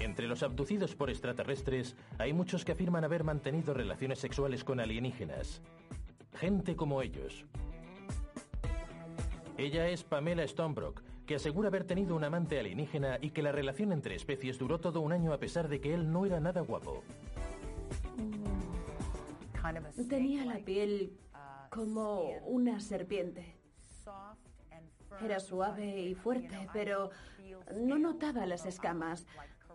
Entre los abducidos por extraterrestres hay muchos que afirman haber mantenido relaciones sexuales con alienígenas. Gente como ellos. Ella es Pamela Stonebrook, que asegura haber tenido un amante alienígena y que la relación entre especies duró todo un año a pesar de que él no era nada guapo. Tenía la piel como una serpiente. Era suave y fuerte, pero no notaba las escamas,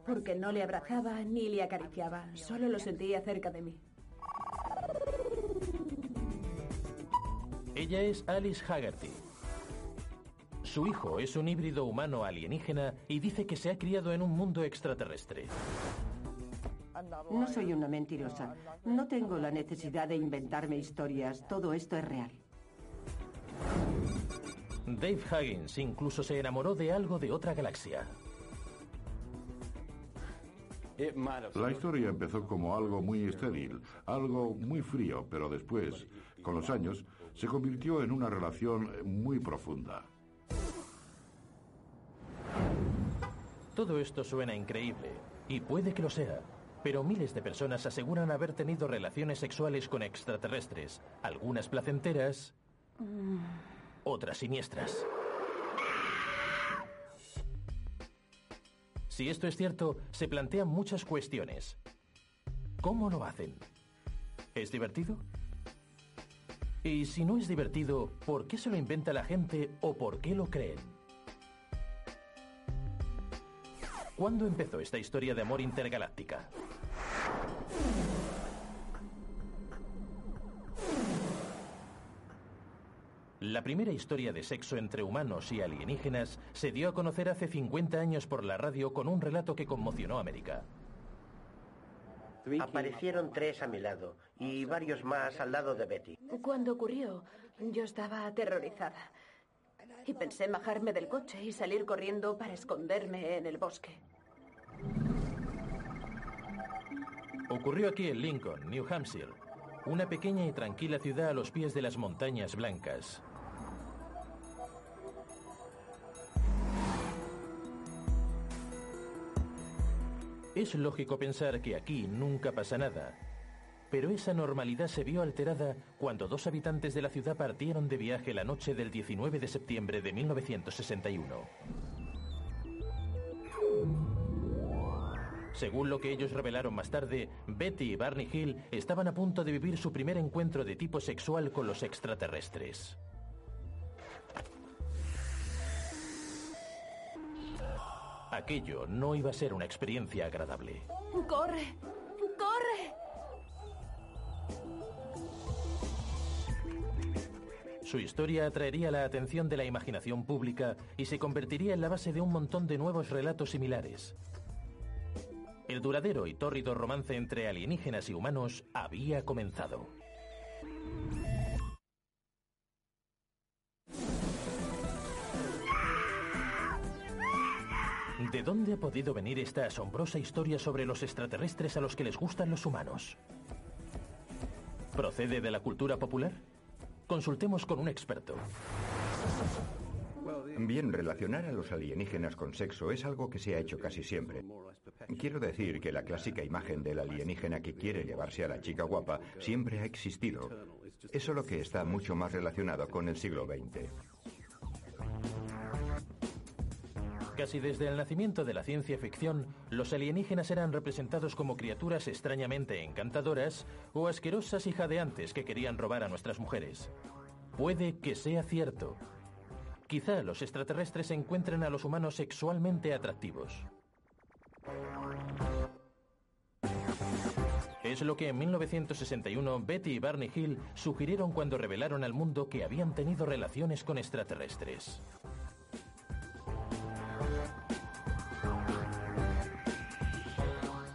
porque no le abrazaba ni le acariciaba, solo lo sentía cerca de mí. Ella es Alice Haggerty. Su hijo es un híbrido humano alienígena y dice que se ha criado en un mundo extraterrestre. No soy una mentirosa. No tengo la necesidad de inventarme historias. Todo esto es real. Dave Huggins incluso se enamoró de algo de otra galaxia. La historia empezó como algo muy estéril, algo muy frío, pero después, con los años, se convirtió en una relación muy profunda. Todo esto suena increíble, y puede que lo sea, pero miles de personas aseguran haber tenido relaciones sexuales con extraterrestres, algunas placenteras, otras siniestras. Si esto es cierto, se plantean muchas cuestiones. ¿Cómo lo hacen? ¿Es divertido? Y si no es divertido, ¿por qué se lo inventa la gente o por qué lo creen? ¿Cuándo empezó esta historia de amor intergaláctica? La primera historia de sexo entre humanos y alienígenas se dio a conocer hace 50 años por la radio con un relato que conmocionó a América. Aparecieron tres a mi lado y varios más al lado de Betty. Cuando ocurrió, yo estaba aterrorizada. Y pensé en bajarme del coche y salir corriendo para esconderme en el bosque. Ocurrió aquí en Lincoln, New Hampshire, una pequeña y tranquila ciudad a los pies de las montañas blancas. Es lógico pensar que aquí nunca pasa nada, pero esa normalidad se vio alterada cuando dos habitantes de la ciudad partieron de viaje la noche del 19 de septiembre de 1961. Según lo que ellos revelaron más tarde, Betty y Barney Hill estaban a punto de vivir su primer encuentro de tipo sexual con los extraterrestres. Aquello no iba a ser una experiencia agradable. ¡Corre! ¡Corre! Su historia atraería la atención de la imaginación pública y se convertiría en la base de un montón de nuevos relatos similares. El duradero y tórrido romance entre alienígenas y humanos había comenzado. ¿De dónde ha podido venir esta asombrosa historia sobre los extraterrestres a los que les gustan los humanos? ¿Procede de la cultura popular? Consultemos con un experto. Bien, relacionar a los alienígenas con sexo es algo que se ha hecho casi siempre. Quiero decir que la clásica imagen del alienígena que quiere llevarse a la chica guapa siempre ha existido. Es solo que está mucho más relacionado con el siglo XX. Casi desde el nacimiento de la ciencia ficción, los alienígenas eran representados como criaturas extrañamente encantadoras o asquerosas y jadeantes que querían robar a nuestras mujeres. Puede que sea cierto. Quizá los extraterrestres encuentren a los humanos sexualmente atractivos. Es lo que en 1961 Betty y Barney Hill sugirieron cuando revelaron al mundo que habían tenido relaciones con extraterrestres.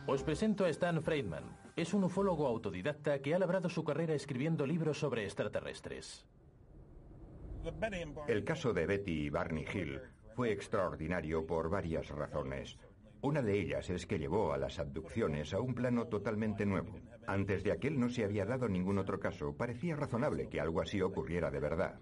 Os presento a Stan Friedman. Es un ufólogo autodidacta que ha labrado su carrera escribiendo libros sobre extraterrestres. El caso de Betty y Barney Hill fue extraordinario por varias razones. Una de ellas es que llevó a las abducciones a un plano totalmente nuevo. Antes de aquel no se había dado ningún otro caso. Parecía razonable que algo así ocurriera de verdad.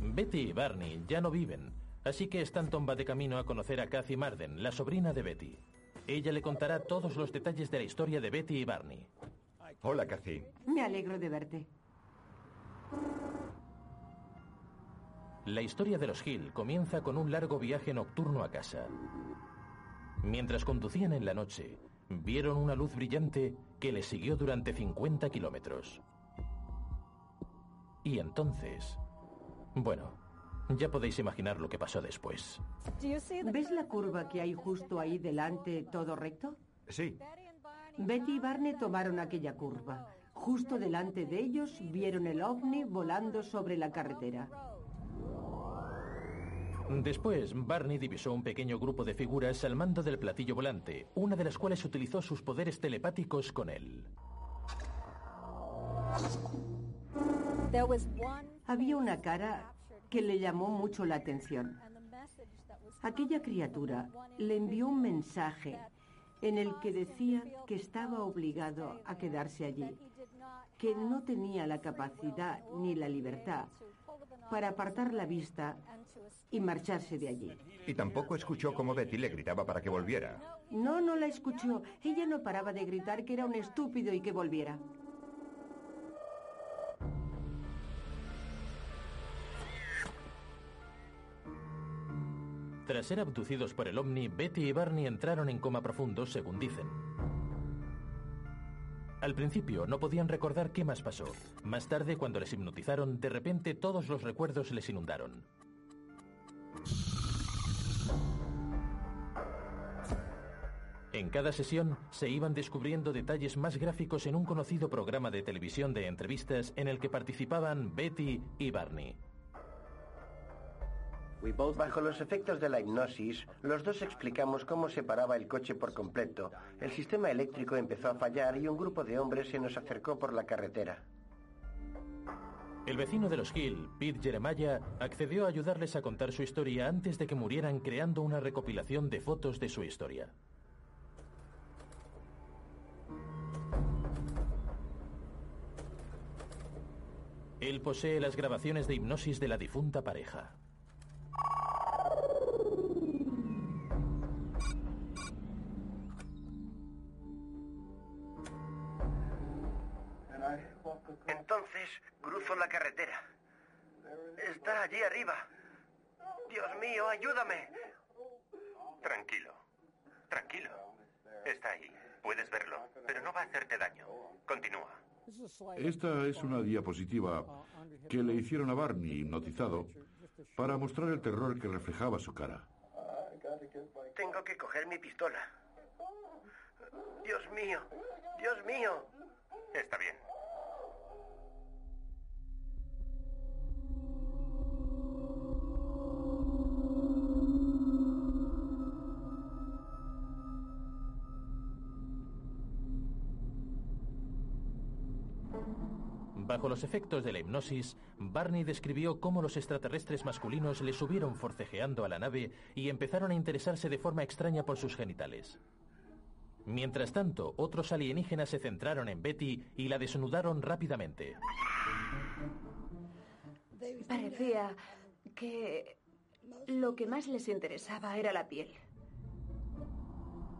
Betty y Barney ya no viven, Así que Stanton va de camino a conocer a Kathy Marden, la sobrina de Betty. Ella le contará todos los detalles de la historia de Betty y Barney. Hola, Kathy. Me alegro de verte. La historia de los Hill comienza con un largo viaje nocturno a casa. Mientras conducían en la noche, vieron una luz brillante que les siguió durante 50 kilómetros. Y entonces... Bueno, ya podéis imaginar lo que pasó después. ¿Ves la curva que hay justo ahí delante, todo recto? Sí. Betty y Barney tomaron aquella curva. Justo delante de ellos vieron el ovni volando sobre la carretera. Después, Barney divisó un pequeño grupo de figuras al mando del platillo volante, una de las cuales utilizó sus poderes telepáticos con él. Había una cara que le llamó mucho la atención. Aquella criatura le envió un mensaje en el que decía que estaba obligado a quedarse allí, que no tenía la capacidad ni la libertad para apartar la vista y marcharse de allí. Y tampoco escuchó cómo Betty le gritaba para que volviera. No, no la escuchó. Ella no paraba de gritar que era un estúpido y que volviera. Tras ser abducidos por el ovni, Betty y Barney entraron en coma profundo, según dicen. Al principio no podían recordar qué más pasó. Más tarde, cuando les hipnotizaron, de repente todos los recuerdos les inundaron. En cada sesión se iban descubriendo detalles más gráficos en un conocido programa de televisión de entrevistas en el que participaban Betty y Barney. Bajo los efectos de la hipnosis, los dos explicamos cómo se paraba el coche por completo. El sistema eléctrico empezó a fallar y un grupo de hombres se nos acercó por la carretera. El vecino de los Hill, Pete Jeremiah, accedió a ayudarles a contar su historia antes de que murieran creando una recopilación de fotos de su historia. Él posee las grabaciones de hipnosis de la difunta pareja. Entonces cruzo la carretera. Está allí arriba. Dios mío, ayúdame. Tranquilo. Tranquilo. Está ahí. Puedes verlo, pero no va a hacerte daño. Continúa. Esta es una diapositiva que le hicieron a Barney hipnotizado para mostrar el terror que reflejaba su cara. Tengo que coger mi pistola. Dios mío, Dios mío. Está bien. Bajo los efectos de la hipnosis, Barney describió cómo los extraterrestres masculinos le subieron forcejeando a la nave y empezaron a interesarse de forma extraña por sus genitales. Mientras tanto, otros alienígenas se centraron en Betty y la desnudaron rápidamente. Parecía que lo que más les interesaba era la piel.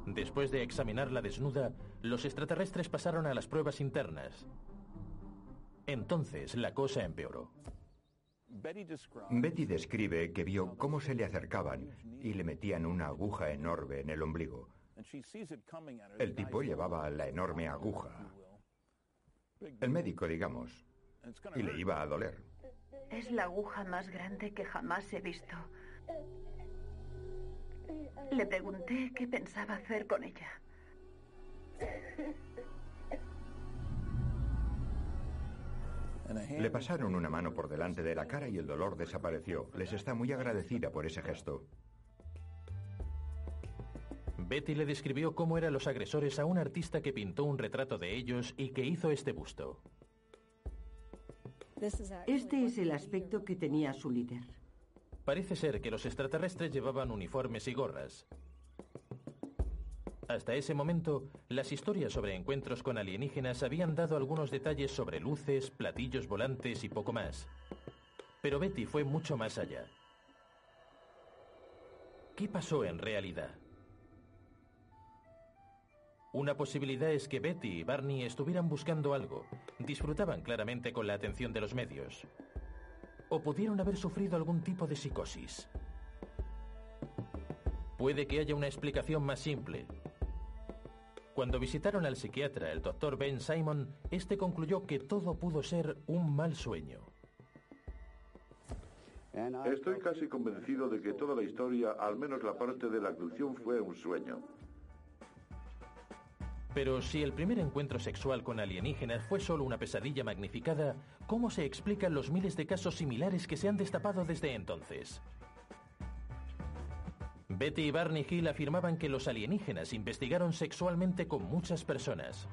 Después de examinarla desnuda, los extraterrestres pasaron a las pruebas internas. Entonces la cosa empeoró. Betty describe que vio cómo se le acercaban y le metían una aguja enorme en el ombligo. El tipo llevaba la enorme aguja. El médico, digamos. Y le iba a doler. Es la aguja más grande que jamás he visto. Le pregunté qué pensaba hacer con ella. Le pasaron una mano por delante de la cara y el dolor desapareció. Les está muy agradecida por ese gesto. Betty le describió cómo eran los agresores a un artista que pintó un retrato de ellos y que hizo este busto. Este es el aspecto que tenía su líder. Parece ser que los extraterrestres llevaban uniformes y gorras. Hasta ese momento, las historias sobre encuentros con alienígenas habían dado algunos detalles sobre luces, platillos volantes y poco más. Pero Betty fue mucho más allá. ¿qué pasó en realidad? Una posibilidad es que Betty y Barney estuvieran buscando algo, disfrutaban claramente con la atención de los medios, o pudieron haber sufrido algún tipo de psicosis. Puede que haya una explicación más simple. Cuando visitaron al psiquiatra, el doctor Ben Simon, este concluyó que todo pudo ser un mal sueño. Estoy casi convencido de que toda la historia, al menos la parte de la abducción, fue un sueño. Pero si el primer encuentro sexual con alienígenas fue solo una pesadilla magnificada, ¿cómo se explican los miles de casos similares que se han destapado desde entonces? Betty y Barney Hill afirmaban que los alienígenas investigaron sexualmente con muchas personas.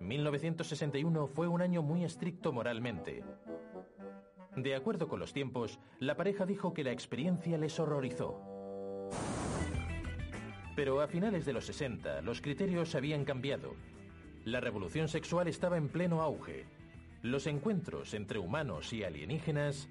1961 fue un año muy estricto moralmente. De acuerdo con los tiempos, la pareja dijo que la experiencia les horrorizó. Pero a finales de los 60 los criterios habían cambiado. La revolución sexual estaba en pleno auge. Los encuentros entre humanos y alienígenas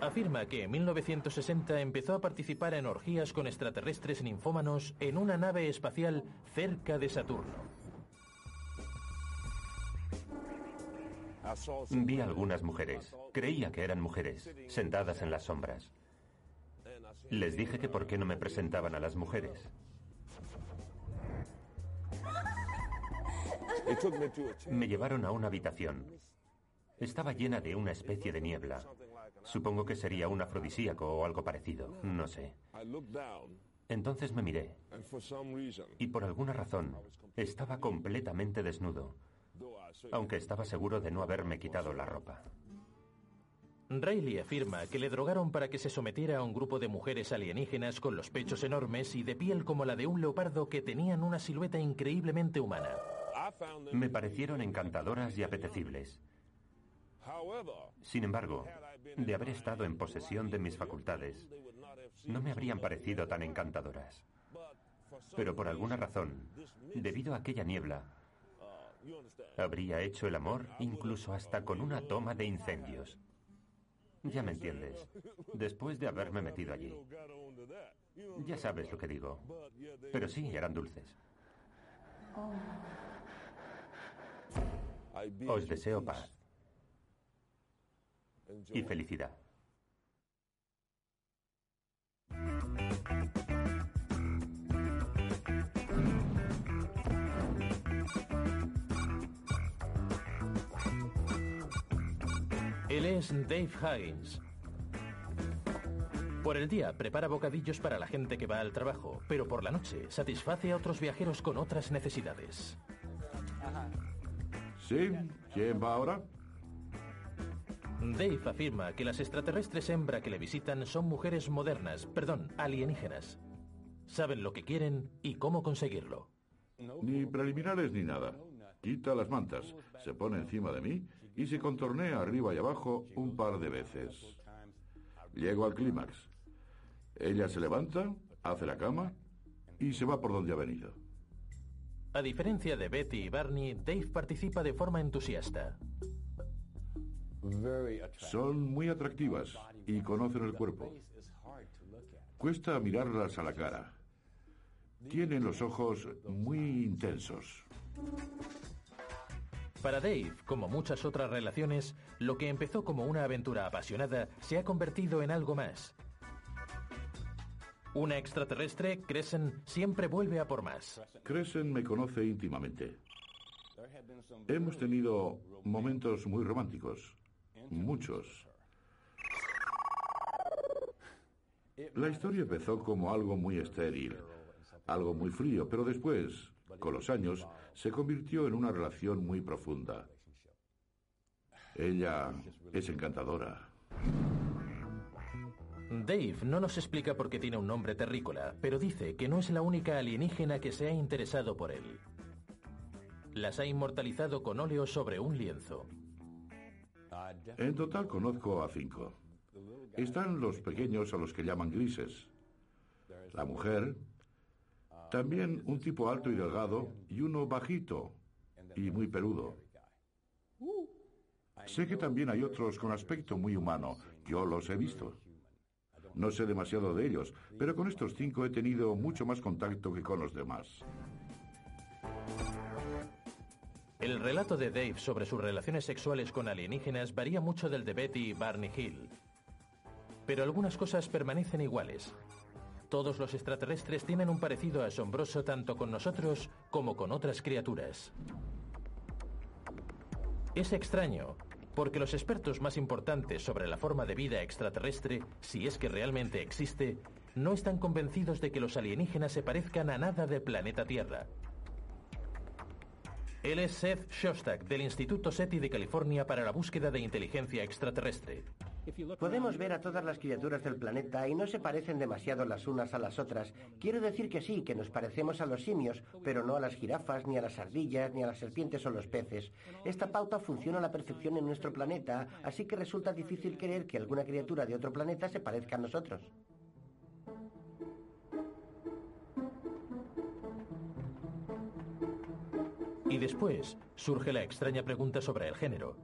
Afirma que en 1960 empezó a participar en orgías con extraterrestres ninfómanos en una nave espacial cerca de Saturno. Vi algunas mujeres, creía que eran mujeres, sentadas en las sombras. Les dije que por qué no me presentaban a las mujeres. Me llevaron a una habitación. Estaba llena de una especie de niebla. Supongo que sería un afrodisíaco o algo parecido, no sé. Entonces me miré. Y por alguna razón estaba completamente desnudo, aunque estaba seguro de no haberme quitado la ropa. Riley afirma que le drogaron para que se sometiera a un grupo de mujeres alienígenas con los pechos enormes y de piel como la de un leopardo que tenían una silueta increíblemente humana. Me parecieron encantadoras y apetecibles. Sin embargo, de haber estado en posesión de mis facultades, no me habrían parecido tan encantadoras. Pero por alguna razón, debido a aquella niebla, habría hecho el amor incluso hasta con una toma de incendios. Ya me entiendes, después de haberme metido allí. Ya sabes lo que digo. Pero sí, eran dulces. Os deseo paz y felicidad. Él es Dave Higgins. Por el día prepara bocadillos para la gente que va al trabajo, pero por la noche satisface a otros viajeros con otras necesidades. ¿Sí? ¿Quién va ahora? Dave afirma que las extraterrestres hembra que le visitan son mujeres modernas, perdón, alienígenas. Saben lo que quieren y cómo conseguirlo. Ni preliminares ni nada. Quita las mantas, se pone encima de mí y se contornea arriba y abajo un par de veces. Llego al clímax. Ella se levanta, hace la cama y se va por donde ha venido. A diferencia de Betty y Barney, Dave participa de forma entusiasta. Son muy atractivas y conocen el cuerpo. Cuesta mirarlas a la cara. Tienen los ojos muy intensos. Para Dave, como muchas otras relaciones, lo que empezó como una aventura apasionada se ha convertido en algo más. Una extraterrestre, Crescent, siempre vuelve a por más. Crescent me conoce íntimamente. Hemos tenido momentos muy románticos, muchos. La historia empezó como algo muy estéril, algo muy frío, pero después, con los años, se convirtió en una relación muy profunda. Ella es encantadora. Dave no nos explica por qué tiene un nombre terrícola, pero dice que no es la única alienígena que se ha interesado por él. Las ha inmortalizado con óleo sobre un lienzo. En total conozco a cinco. Están los pequeños a los que llaman grises. La mujer, también un tipo alto y delgado y uno bajito y muy peludo. Sé que también hay otros con aspecto muy humano. Yo los he visto. No sé demasiado de ellos, pero con estos cinco he tenido mucho más contacto que con los demás. El relato de Dave sobre sus relaciones sexuales con alienígenas varía mucho del de Betty y Barney Hill. Pero algunas cosas permanecen iguales. Todos los extraterrestres tienen un parecido asombroso tanto con nosotros como con otras criaturas. Es extraño, porque los expertos más importantes sobre la forma de vida extraterrestre, si es que realmente existe, no están convencidos de que los alienígenas se parezcan a nada del planeta Tierra. Él es Seth Shostak, del Instituto SETI de California para la búsqueda de inteligencia extraterrestre. Podemos ver a todas las criaturas del planeta y no se parecen demasiado las unas a las otras. Quiero decir que sí, que nos parecemos a los simios, pero no a las jirafas, ni a las ardillas, ni a las serpientes o los peces. Esta pauta funciona a la perfección en nuestro planeta, así que resulta difícil creer que alguna criatura de otro planeta se parezca a nosotros. Y después surge la extraña pregunta sobre el género.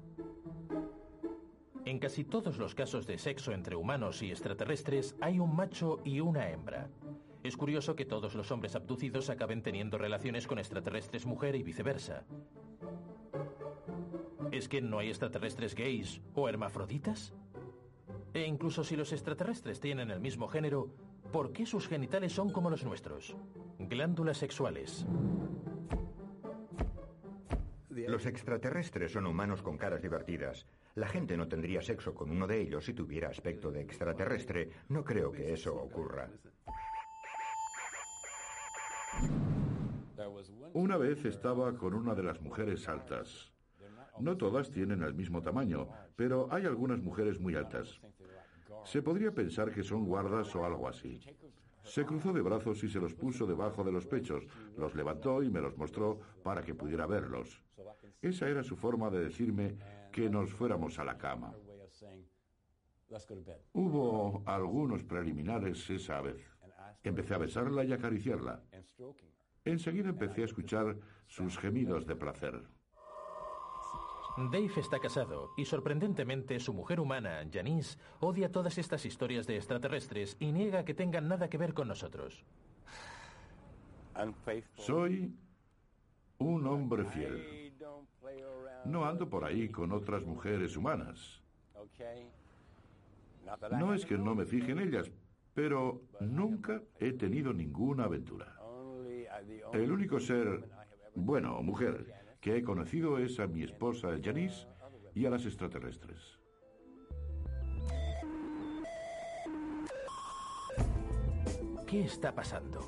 En casi todos los casos de sexo entre humanos y extraterrestres hay un macho y una hembra. Es curioso que todos los hombres abducidos acaben teniendo relaciones con extraterrestres mujer y viceversa. ¿Es que no hay extraterrestres gays o hermafroditas? E incluso si los extraterrestres tienen el mismo género, ¿por qué sus genitales son como los nuestros? Glándulas sexuales. Los extraterrestres son humanos con caras divertidas. La gente no tendría sexo con uno de ellos si tuviera aspecto de extraterrestre. No creo que eso ocurra. Una vez estaba con una de las mujeres altas. No todas tienen el mismo tamaño, pero hay algunas mujeres muy altas. Se podría pensar que son guardas o algo así. Se cruzó de brazos y se los puso debajo de los pechos, los levantó y me los mostró para que pudiera verlos. Esa era su forma de decirme que nos fuéramos a la cama. Hubo algunos preliminares esa vez. Empecé a besarla y acariciarla. Enseguida empecé a escuchar sus gemidos de placer. Dave está casado y sorprendentemente su mujer humana, Janice, odia todas estas historias de extraterrestres y niega que tengan nada que ver con nosotros. Soy un hombre fiel. No ando por ahí con otras mujeres humanas. No es que no me fije en ellas, pero nunca he tenido ninguna aventura. El único ser, bueno, mujer, que he conocido es a mi esposa Janice y a las extraterrestres. ¿Qué está pasando?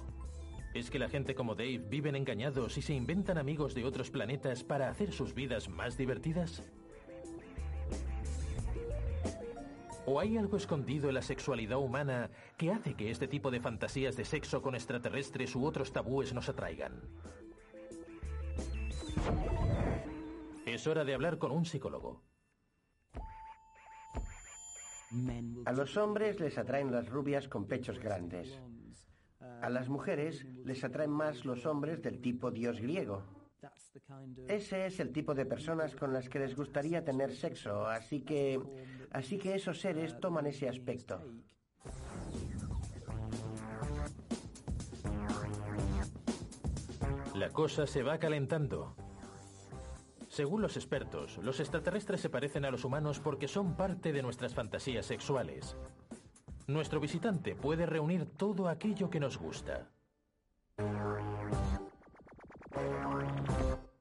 ¿Es que la gente como Dave viven engañados y se inventan amigos de otros planetas para hacer sus vidas más divertidas? ¿O hay algo escondido en la sexualidad humana que hace que este tipo de fantasías de sexo con extraterrestres u otros tabúes nos atraigan? Es hora de hablar con un psicólogo. A los hombres les atraen las rubias con pechos grandes. A las mujeres les atraen más los hombres del tipo dios griego. Ese es el tipo de personas con las que les gustaría tener sexo, así que así que esos seres toman ese aspecto. La cosa se va calentando. Según los expertos, los extraterrestres se parecen a los humanos porque son parte de nuestras fantasías sexuales. Nuestro visitante puede reunir todo aquello que nos gusta.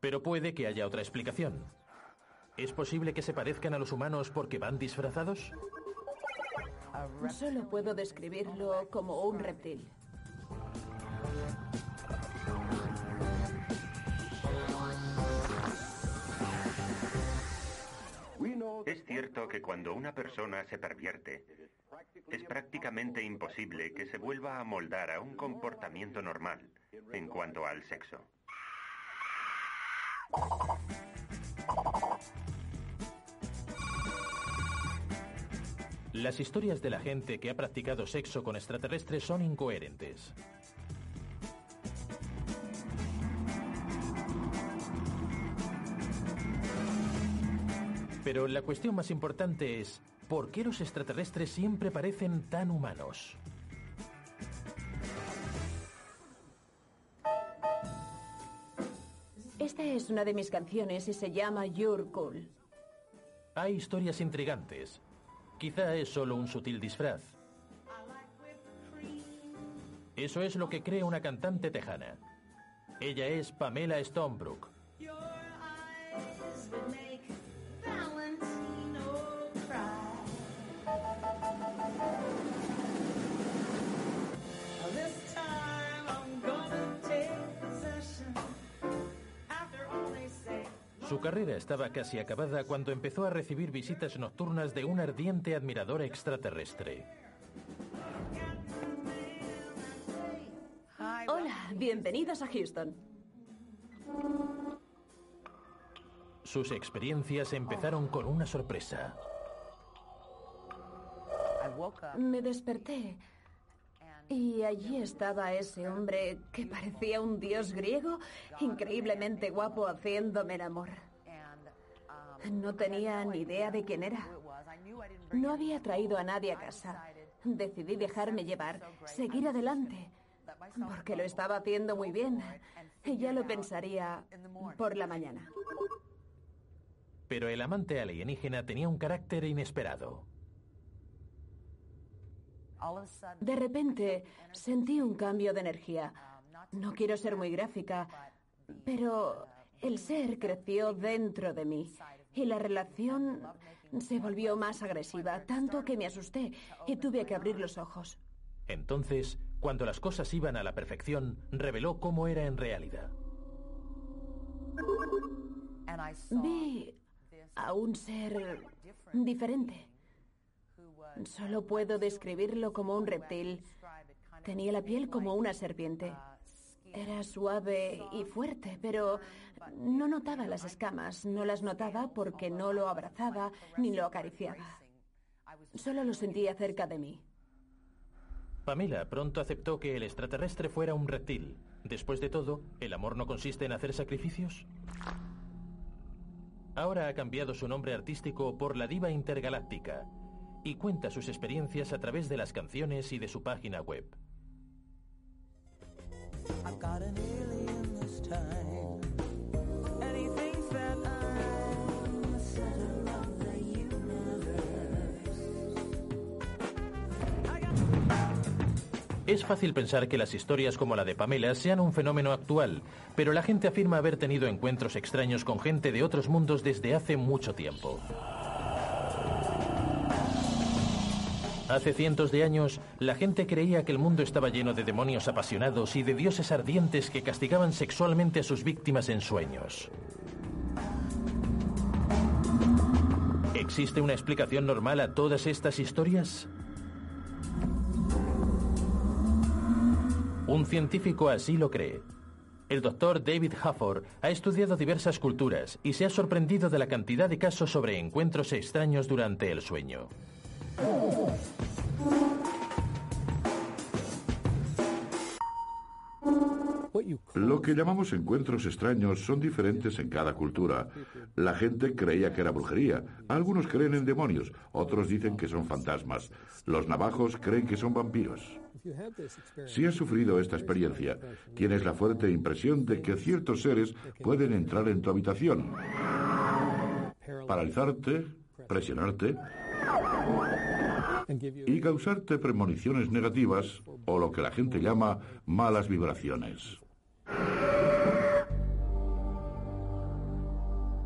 Pero puede que haya otra explicación. ¿Es posible que se parezcan a los humanos porque van disfrazados? Solo puedo describirlo como un reptil. Que cuando una persona se pervierte, es prácticamente imposible que se vuelva a moldar a un comportamiento normal en cuanto al sexo. Las historias de la gente que ha practicado sexo con extraterrestres son incoherentes. Pero la cuestión más importante es, ¿por qué los extraterrestres siempre parecen tan humanos? Esta es una de mis canciones y se llama You're Cool. Hay historias intrigantes. Quizá es solo un sutil disfraz. Eso es lo que cree una cantante tejana. Ella es Pamela Stonebrook. Su carrera estaba casi acabada cuando empezó a recibir visitas nocturnas de un ardiente admirador extraterrestre. Hola, bienvenidos a Houston. Sus experiencias empezaron con una sorpresa. Me desperté y allí estaba ese hombre que parecía un dios griego, increíblemente guapo, haciéndome el amor. No tenía ni idea de quién era. No había traído a nadie a casa. Decidí dejarme llevar, seguir adelante, porque lo estaba haciendo muy bien. Y ya lo pensaría por la mañana. Pero el amante alienígena tenía un carácter inesperado. De repente sentí un cambio de energía. No quiero ser muy gráfica, pero el ser creció dentro de mí y la relación se volvió más agresiva, tanto que me asusté y tuve que abrir los ojos. Entonces, cuando las cosas iban a la perfección, reveló cómo era en realidad. Vi a un ser diferente. Solo puedo describirlo como un reptil. Tenía la piel como una serpiente. Era suave y fuerte, pero no notaba las escamas. No las notaba porque no lo abrazaba ni lo acariciaba. Solo lo sentía cerca de mí. Pamela pronto aceptó que el extraterrestre fuera un reptil. Después de todo, ¿el amor no consiste en hacer sacrificios? Ahora ha cambiado su nombre artístico por la diva intergaláctica y cuenta sus experiencias a través de las canciones y de su página web. Es fácil pensar que las historias como la de Pamela sean un fenómeno actual, pero la gente afirma haber tenido encuentros extraños con gente de otros mundos desde hace mucho tiempo. Hace cientos de años, la gente creía que el mundo estaba lleno de demonios apasionados y de dioses ardientes que castigaban sexualmente a sus víctimas en sueños. ¿Existe una explicación normal a todas estas historias? Un científico así lo cree. El doctor David Hafford ha estudiado diversas culturas y se ha sorprendido de la cantidad de casos sobre encuentros extraños durante el sueño. Lo que llamamos encuentros extraños son diferentes en cada cultura. La gente creía que era brujería. Algunos creen en demonios, otros dicen que son fantasmas. Los navajos creen que son vampiros. Si has sufrido esta experiencia, tienes la fuerte impresión de que ciertos seres pueden entrar en tu habitación, paralizarte, presionarte y causarte premoniciones negativas o lo que la gente llama malas vibraciones.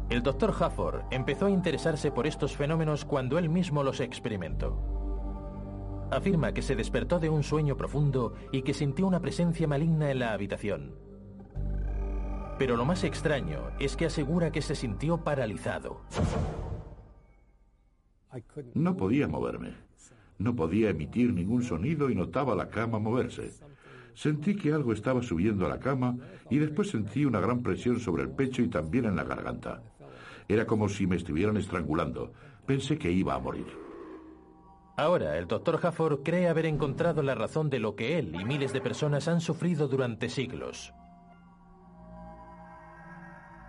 El doctor Hafford empezó a interesarse por estos fenómenos cuando él mismo los experimentó. Afirma que se despertó de un sueño profundo y que sintió una presencia maligna en la habitación. Pero lo más extraño es que asegura que se sintió paralizado. No podía moverme. No podía emitir ningún sonido y notaba la cama moverse. Sentí que algo estaba subiendo a la cama y después sentí una gran presión sobre el pecho y también en la garganta. Era como si me estuvieran estrangulando. Pensé que iba a morir. Ahora, el doctor Hafford cree haber encontrado la razón de lo que él y miles de personas han sufrido durante siglos.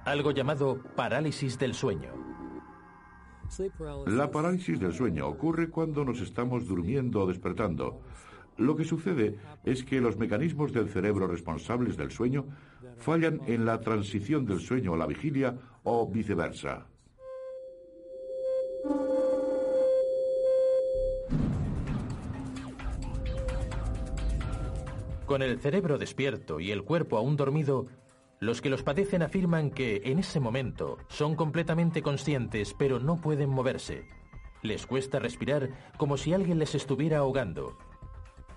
Algo llamado parálisis del sueño. La parálisis del sueño ocurre cuando nos estamos durmiendo o despertando. Lo que sucede es que los mecanismos del cerebro responsables del sueño fallan en la transición del sueño a la vigilia o viceversa. Con el cerebro despierto y el cuerpo aún dormido, los que los padecen afirman que en ese momento son completamente conscientes pero no pueden moverse. Les cuesta respirar como si alguien les estuviera ahogando.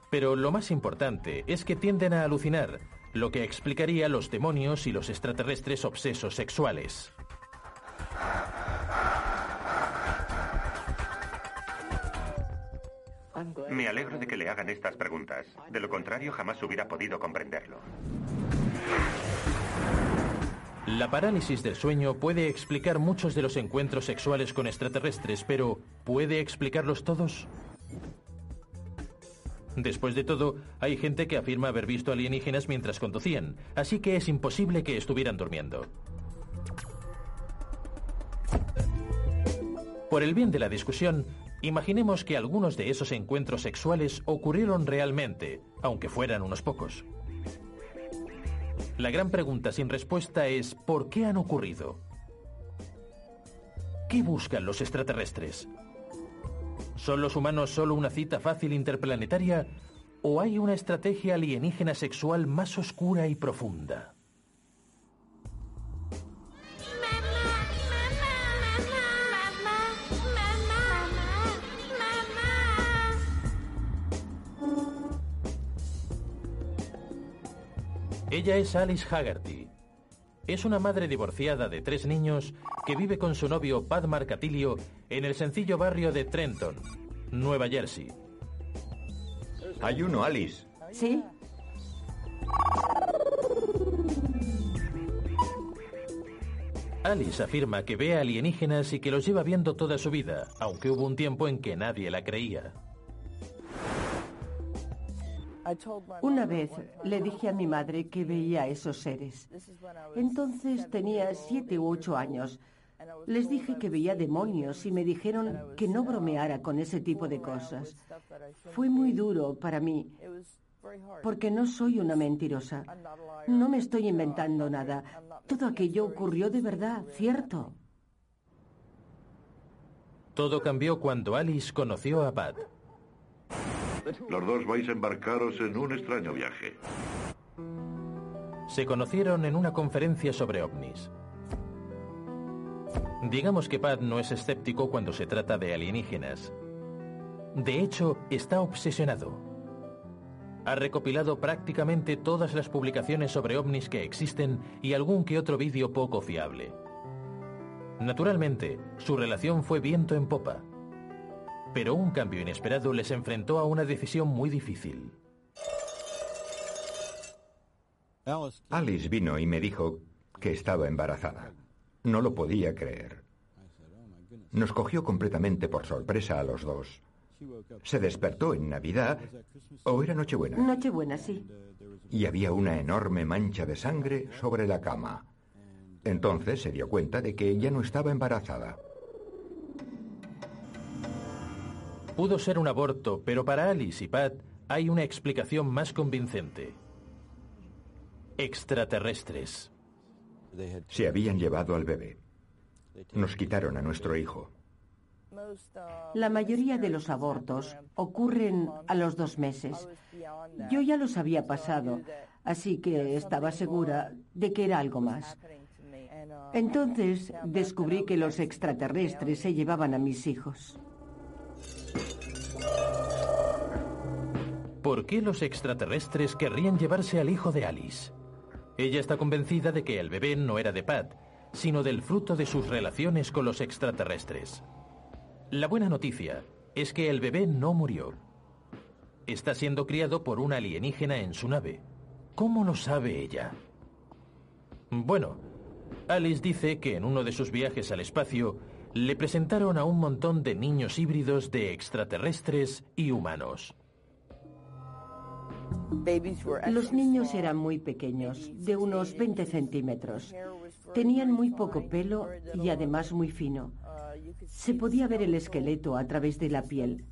Pero lo más importante es que tienden a alucinar, lo que explicaría los demonios y los extraterrestres obsesos sexuales. Me alegro de que le hagan estas preguntas. De lo contrario, jamás hubiera podido comprenderlo. La parálisis del sueño puede explicar muchos de los encuentros sexuales con extraterrestres, pero ¿puede explicarlos todos? Después de todo, hay gente que afirma haber visto alienígenas mientras conducían, así que es imposible que estuvieran durmiendo. Por el bien de la discusión, Imaginemos que algunos de esos encuentros sexuales ocurrieron realmente, aunque fueran unos pocos. La gran pregunta sin respuesta es ¿por qué han ocurrido? ¿Qué buscan los extraterrestres? ¿Son los humanos solo una cita fácil interplanetaria o hay una estrategia alienígena sexual más oscura y profunda? Ella es Alice Haggerty. Es una madre divorciada de tres niños que vive con su novio Pat Marcatilio en el sencillo barrio de Trenton, Nueva Jersey. Hay uno, Alice. ¿Sí? Alice afirma que ve alienígenas y que los lleva viendo toda su vida, aunque hubo un tiempo en que nadie la creía. Una vez le dije a mi madre que veía a esos seres. Entonces tenía siete u ocho años. Les dije que veía demonios y me dijeron que no bromeara con ese tipo de cosas. Fue muy duro para mí porque no soy una mentirosa. No me estoy inventando nada. Todo aquello ocurrió de verdad, ¿cierto? Todo cambió cuando Alice conoció a Pat. Los dos vais a embarcaros en un extraño viaje. Se conocieron en una conferencia sobre ovnis. Digamos que Pat no es escéptico cuando se trata de alienígenas. De hecho, está obsesionado. Ha recopilado prácticamente todas las publicaciones sobre ovnis que existen y algún que otro vídeo poco fiable. Naturalmente, su relación fue viento en popa. Pero un cambio inesperado les enfrentó a una decisión muy difícil. Alice vino y me dijo que estaba embarazada. No lo podía creer. Nos cogió completamente por sorpresa a los dos. Se despertó en Navidad o era Nochebuena. Nochebuena, sí. Y había una enorme mancha de sangre sobre la cama. Entonces se dio cuenta de que ella no estaba embarazada. Pudo ser un aborto, pero para Alice y Pat hay una explicación más convincente. Extraterrestres. Se habían llevado al bebé. Nos quitaron a nuestro hijo. La mayoría de los abortos ocurren a los dos meses. Yo ya los había pasado, así que estaba segura de que era algo más. Entonces descubrí que los extraterrestres se llevaban a mis hijos. ¿Por qué los extraterrestres querrían llevarse al hijo de Alice? Ella está convencida de que el bebé no era de Pat, sino del fruto de sus relaciones con los extraterrestres. La buena noticia es que el bebé no murió. Está siendo criado por una alienígena en su nave. ¿Cómo lo sabe ella? Bueno, Alice dice que en uno de sus viajes al espacio le presentaron a un montón de niños híbridos de extraterrestres y humanos. Los niños eran muy pequeños, de unos 20 centímetros. Tenían muy poco pelo y además muy fino. Se podía ver el esqueleto a través de la piel.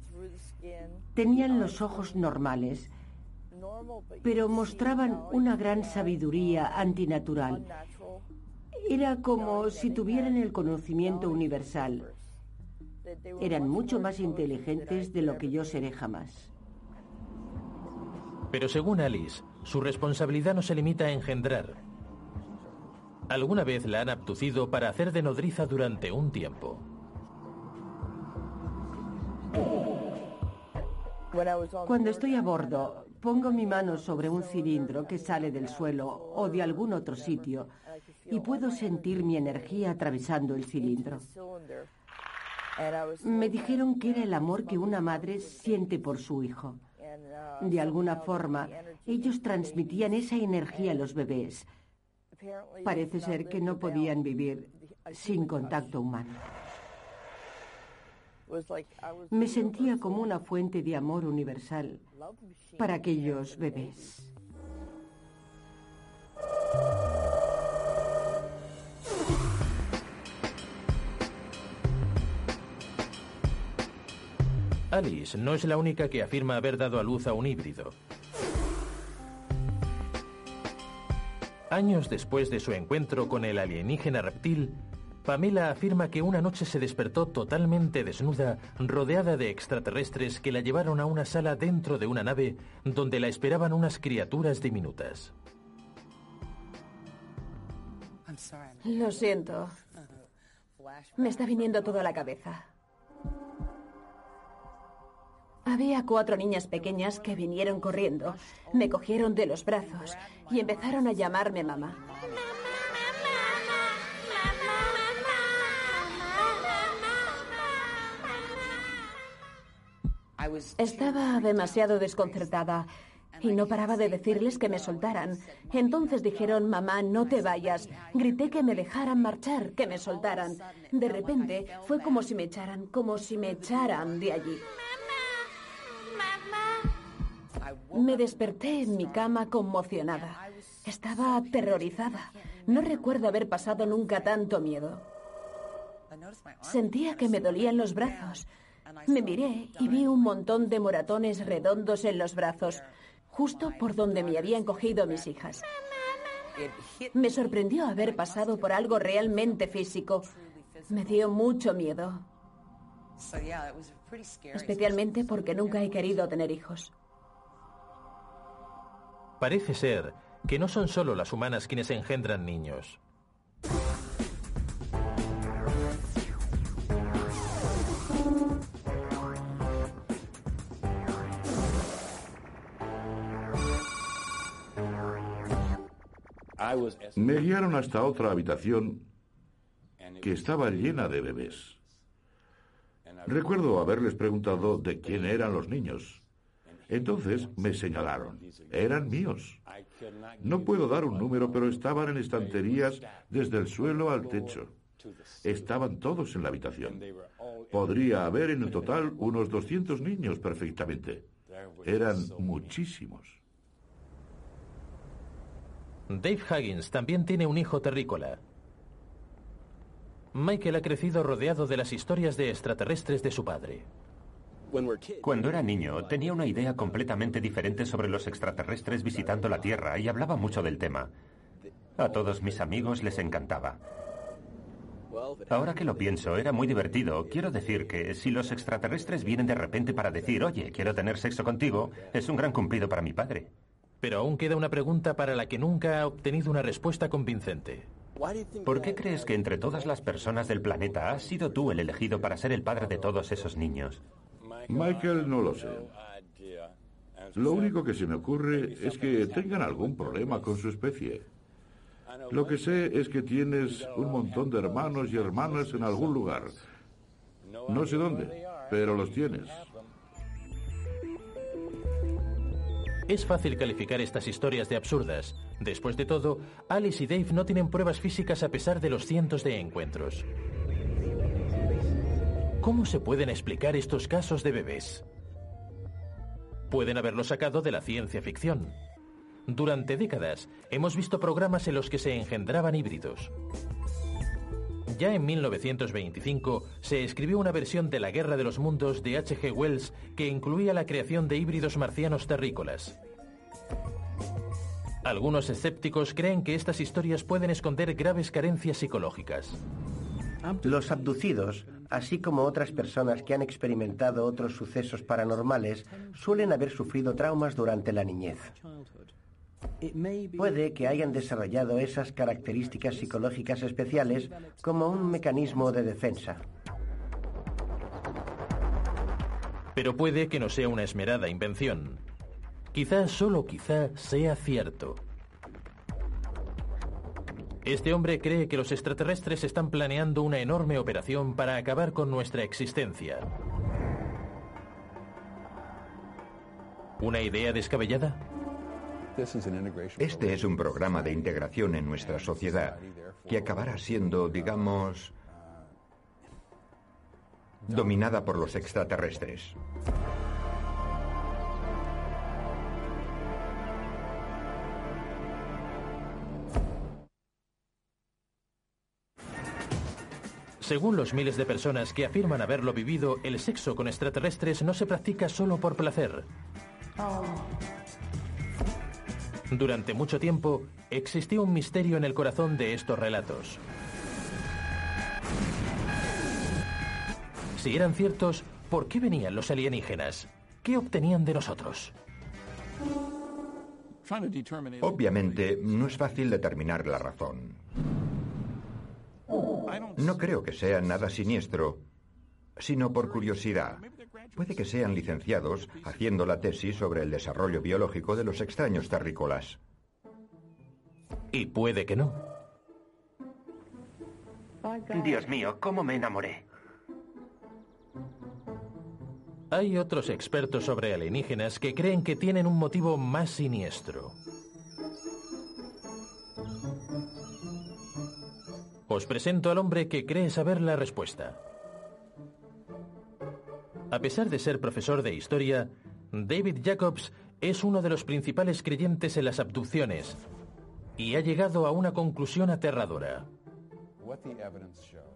Tenían los ojos normales, pero mostraban una gran sabiduría antinatural. Era como si tuvieran el conocimiento universal. Eran mucho más inteligentes de lo que yo seré jamás. Pero según Alice, su responsabilidad no se limita a engendrar. Alguna vez la han abducido para hacer de nodriza durante un tiempo. Cuando estoy a bordo, pongo mi mano sobre un cilindro que sale del suelo o de algún otro sitio y puedo sentir mi energía atravesando el cilindro. Me dijeron que era el amor que una madre siente por su hijo. De alguna forma, ellos transmitían esa energía a los bebés. Parece ser que no podían vivir sin contacto humano. Me sentía como una fuente de amor universal para aquellos bebés. Alice no es la única que afirma haber dado a luz a un híbrido. Años después de su encuentro con el alienígena reptil, Pamela afirma que una noche se despertó totalmente desnuda, rodeada de extraterrestres que la llevaron a una sala dentro de una nave donde la esperaban unas criaturas diminutas. Lo siento. Me está viniendo todo a la cabeza. Había cuatro niñas pequeñas que vinieron corriendo, me cogieron de los brazos y empezaron a llamarme mamá. Estaba demasiado desconcertada y no paraba de decirles que me soltaran. Entonces dijeron, mamá, no te vayas. Grité que me dejaran marchar, que me soltaran. De repente fue como si me echaran, como si me echaran de allí. Me desperté en mi cama conmocionada. Estaba aterrorizada. No recuerdo haber pasado nunca tanto miedo. Sentía que me dolían los brazos. Me miré y vi un montón de moratones redondos en los brazos, justo por donde me habían cogido mis hijas. Me sorprendió haber pasado por algo realmente físico. Me dio mucho miedo. Especialmente porque nunca he querido tener hijos. Parece ser que no son solo las humanas quienes engendran niños. Me guiaron hasta otra habitación que estaba llena de bebés. Recuerdo haberles preguntado de quién eran los niños. Entonces me señalaron. Eran míos. No puedo dar un número, pero estaban en estanterías desde el suelo al techo. Estaban todos en la habitación. Podría haber en el total unos 200 niños perfectamente. Eran muchísimos. Dave Huggins también tiene un hijo terrícola. Michael ha crecido rodeado de las historias de extraterrestres de su padre. Cuando era niño tenía una idea completamente diferente sobre los extraterrestres visitando la Tierra y hablaba mucho del tema. A todos mis amigos les encantaba. Ahora que lo pienso, era muy divertido. Quiero decir que si los extraterrestres vienen de repente para decir, oye, quiero tener sexo contigo, es un gran cumplido para mi padre. Pero aún queda una pregunta para la que nunca ha obtenido una respuesta convincente. ¿Por qué crees que entre todas las personas del planeta has sido tú el elegido para ser el padre de todos esos niños? Michael, no lo sé. Lo único que se me ocurre es que tengan algún problema con su especie. Lo que sé es que tienes un montón de hermanos y hermanas en algún lugar. No sé dónde, pero los tienes. Es fácil calificar estas historias de absurdas. Después de todo, Alice y Dave no tienen pruebas físicas a pesar de los cientos de encuentros. ¿Cómo se pueden explicar estos casos de bebés? Pueden haberlo sacado de la ciencia ficción. Durante décadas hemos visto programas en los que se engendraban híbridos. Ya en 1925 se escribió una versión de La Guerra de los Mundos de H.G. Wells que incluía la creación de híbridos marcianos terrícolas. Algunos escépticos creen que estas historias pueden esconder graves carencias psicológicas. Los abducidos, así como otras personas que han experimentado otros sucesos paranormales, suelen haber sufrido traumas durante la niñez. Puede que hayan desarrollado esas características psicológicas especiales como un mecanismo de defensa. Pero puede que no sea una esmerada invención. Quizá, solo quizá, sea cierto. Este hombre cree que los extraterrestres están planeando una enorme operación para acabar con nuestra existencia. ¿Una idea descabellada? Este es un programa de integración en nuestra sociedad que acabará siendo, digamos, dominada por los extraterrestres. Según los miles de personas que afirman haberlo vivido, el sexo con extraterrestres no se practica solo por placer. Durante mucho tiempo existió un misterio en el corazón de estos relatos. Si eran ciertos, ¿por qué venían los alienígenas? ¿Qué obtenían de nosotros? Obviamente, no es fácil determinar la razón. No creo que sea nada siniestro, sino por curiosidad. Puede que sean licenciados haciendo la tesis sobre el desarrollo biológico de los extraños terrícolas. Y puede que no. Dios mío, ¿cómo me enamoré? Hay otros expertos sobre alienígenas que creen que tienen un motivo más siniestro. Os presento al hombre que cree saber la respuesta. A pesar de ser profesor de historia, David Jacobs es uno de los principales creyentes en las abducciones y ha llegado a una conclusión aterradora.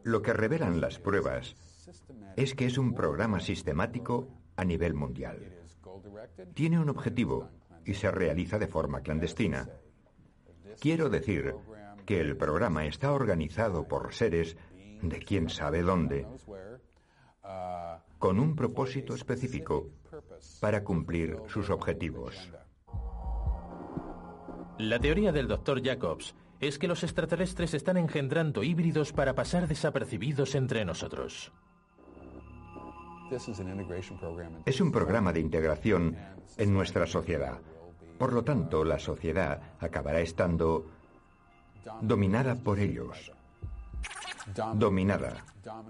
Lo que revelan las pruebas es que es un programa sistemático a nivel mundial. Tiene un objetivo y se realiza de forma clandestina. Quiero decir que el programa está organizado por seres de quién sabe dónde, con un propósito específico para cumplir sus objetivos. La teoría del Dr. Jacobs es que los extraterrestres están engendrando híbridos para pasar desapercibidos entre nosotros. Es un programa de integración en nuestra sociedad. Por lo tanto, la sociedad acabará estando dominada por ellos. Dominada.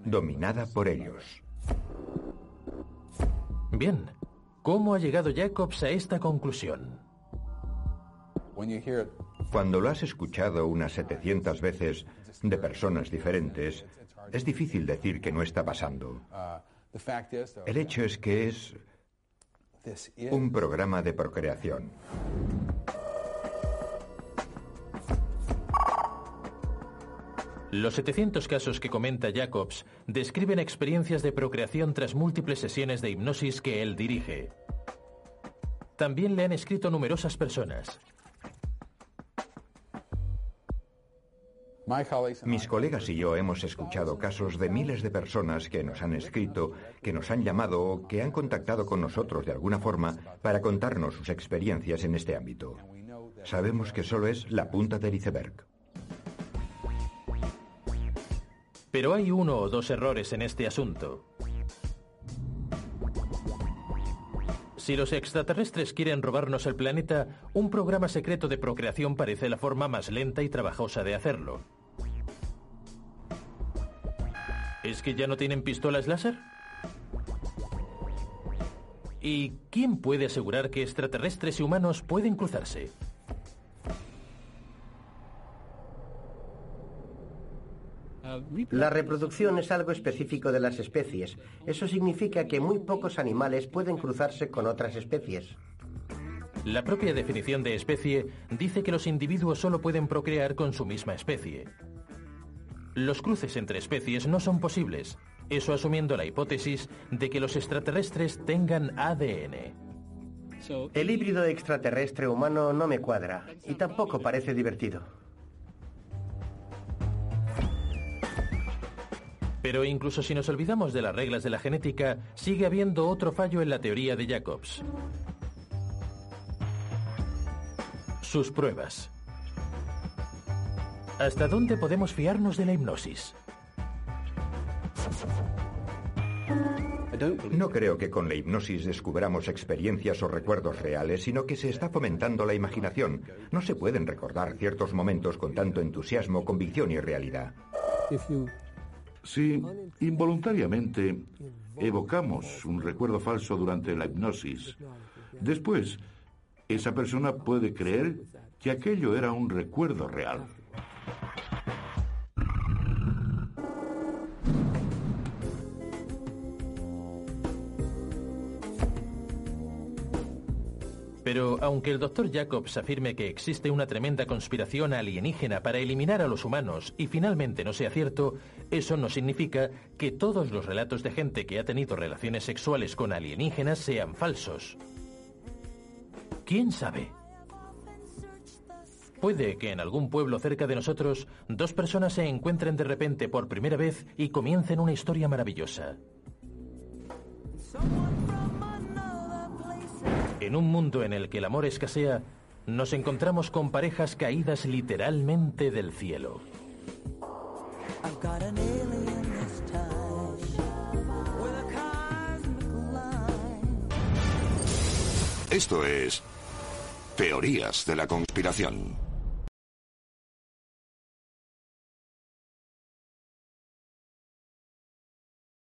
Dominada por ellos. Bien, ¿cómo ha llegado Jacobs a esta conclusión? Cuando lo has escuchado unas 700 veces de personas diferentes, es difícil decir que no está pasando. El hecho es que es un programa de procreación. Los 700 casos que comenta Jacobs describen experiencias de procreación tras múltiples sesiones de hipnosis que él dirige. También le han escrito numerosas personas. Mis colegas y yo hemos escuchado casos de miles de personas que nos han escrito, que nos han llamado o que han contactado con nosotros de alguna forma para contarnos sus experiencias en este ámbito. Sabemos que solo es la punta del iceberg. Pero hay uno o dos errores en este asunto. Si los extraterrestres quieren robarnos el planeta, un programa secreto de procreación parece la forma más lenta y trabajosa de hacerlo. ¿Es que ya no tienen pistolas láser? ¿Y quién puede asegurar que extraterrestres y humanos pueden cruzarse? La reproducción es algo específico de las especies. Eso significa que muy pocos animales pueden cruzarse con otras especies. La propia definición de especie dice que los individuos solo pueden procrear con su misma especie. Los cruces entre especies no son posibles, eso asumiendo la hipótesis de que los extraterrestres tengan ADN. El híbrido extraterrestre humano no me cuadra y tampoco parece divertido. Pero incluso si nos olvidamos de las reglas de la genética, sigue habiendo otro fallo en la teoría de Jacobs. Sus pruebas. ¿Hasta dónde podemos fiarnos de la hipnosis? No creo que con la hipnosis descubramos experiencias o recuerdos reales, sino que se está fomentando la imaginación. No se pueden recordar ciertos momentos con tanto entusiasmo, convicción y realidad. Si involuntariamente evocamos un recuerdo falso durante la hipnosis, después esa persona puede creer que aquello era un recuerdo real. Pero aunque el doctor Jacobs afirme que existe una tremenda conspiración alienígena para eliminar a los humanos y finalmente no sea cierto, eso no significa que todos los relatos de gente que ha tenido relaciones sexuales con alienígenas sean falsos. ¿Quién sabe? Puede que en algún pueblo cerca de nosotros dos personas se encuentren de repente por primera vez y comiencen una historia maravillosa. En un mundo en el que el amor escasea, nos encontramos con parejas caídas literalmente del cielo. Esto es Teorías de la Conspiración.